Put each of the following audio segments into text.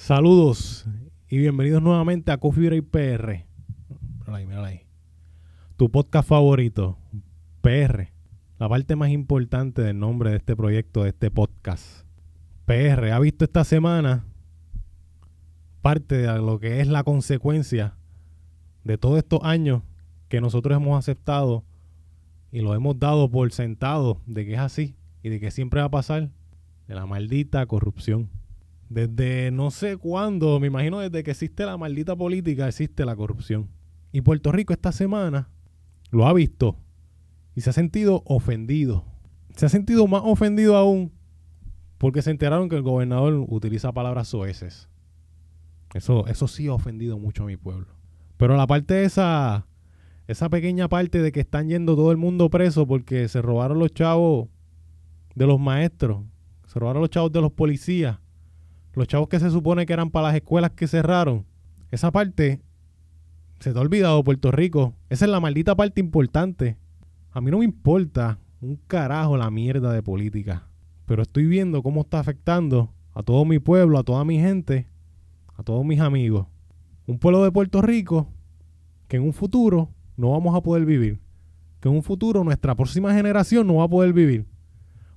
Saludos y bienvenidos nuevamente a Coffee Break PR. Mírala ahí, mírala ahí. Tu podcast favorito, PR. La parte más importante del nombre de este proyecto, de este podcast. PR ha visto esta semana parte de lo que es la consecuencia de todos estos años que nosotros hemos aceptado y lo hemos dado por sentado de que es así y de que siempre va a pasar de la maldita corrupción. Desde no sé cuándo, me imagino desde que existe la maldita política, existe la corrupción. Y Puerto Rico esta semana lo ha visto y se ha sentido ofendido. Se ha sentido más ofendido aún porque se enteraron que el gobernador utiliza palabras soeces. Eso, eso sí ha ofendido mucho a mi pueblo. Pero la parte esa, esa pequeña parte de que están yendo todo el mundo preso porque se robaron los chavos de los maestros, se robaron los chavos de los policías, los chavos que se supone que eran para las escuelas que cerraron, esa parte se te ha olvidado Puerto Rico. Esa es la maldita parte importante. A mí no me importa un carajo la mierda de política. Pero estoy viendo cómo está afectando a todo mi pueblo, a toda mi gente, a todos mis amigos. Un pueblo de Puerto Rico que en un futuro no vamos a poder vivir. Que en un futuro nuestra próxima generación no va a poder vivir.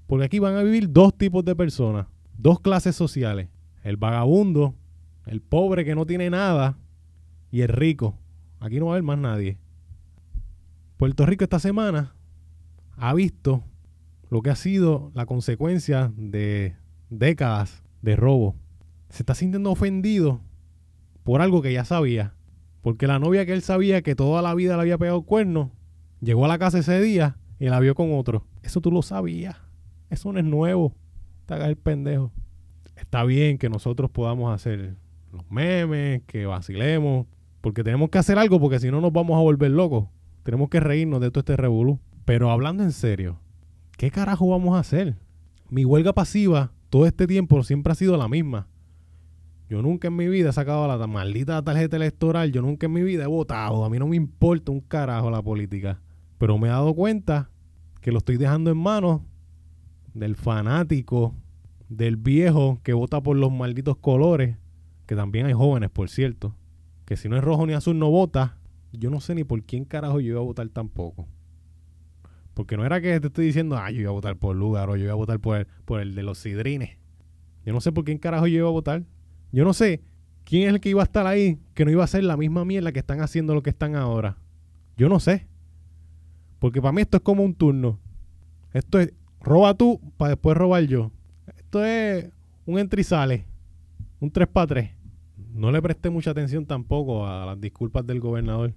Porque aquí van a vivir dos tipos de personas, dos clases sociales el vagabundo, el pobre que no tiene nada y el rico. Aquí no va a haber más nadie. Puerto Rico esta semana ha visto lo que ha sido la consecuencia de décadas de robo. Se está sintiendo ofendido por algo que ya sabía. Porque la novia que él sabía que toda la vida le había pegado cuerno, llegó a la casa ese día y la vio con otro. Eso tú lo sabías. Eso no es nuevo. Te hagas el pendejo está bien que nosotros podamos hacer los memes, que vacilemos, porque tenemos que hacer algo porque si no nos vamos a volver locos. Tenemos que reírnos de todo este revolú. Pero hablando en serio, ¿qué carajo vamos a hacer? Mi huelga pasiva todo este tiempo siempre ha sido la misma. Yo nunca en mi vida he sacado la maldita tarjeta electoral, yo nunca en mi vida he votado, a mí no me importa un carajo la política. Pero me he dado cuenta que lo estoy dejando en manos del fanático del viejo que vota por los malditos colores, que también hay jóvenes, por cierto, que si no es rojo ni azul no vota, yo no sé ni por quién carajo yo iba a votar tampoco. Porque no era que te estoy diciendo, ah, yo iba a votar por Lugar o yo iba a votar por el, por el de los sidrines. Yo no sé por quién carajo yo iba a votar. Yo no sé quién es el que iba a estar ahí que no iba a hacer la misma mierda que están haciendo lo que están ahora. Yo no sé. Porque para mí esto es como un turno. Esto es roba tú para después robar yo esto es un entrizale, un 3 para 3. No le presté mucha atención tampoco a las disculpas del gobernador.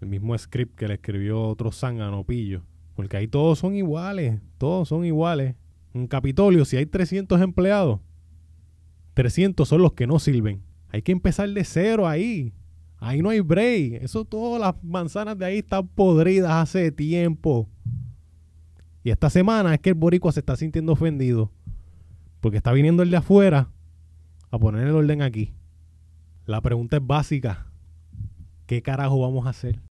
El mismo script que le escribió otro zángano pillo. Porque ahí todos son iguales, todos son iguales. En Capitolio, si hay 300 empleados, 300 son los que no sirven. Hay que empezar de cero ahí. Ahí no hay break. Eso, todas las manzanas de ahí están podridas hace tiempo. Y esta semana es que el boricua se está sintiendo ofendido. Porque está viniendo el de afuera a poner el orden aquí. La pregunta es básica. ¿Qué carajo vamos a hacer?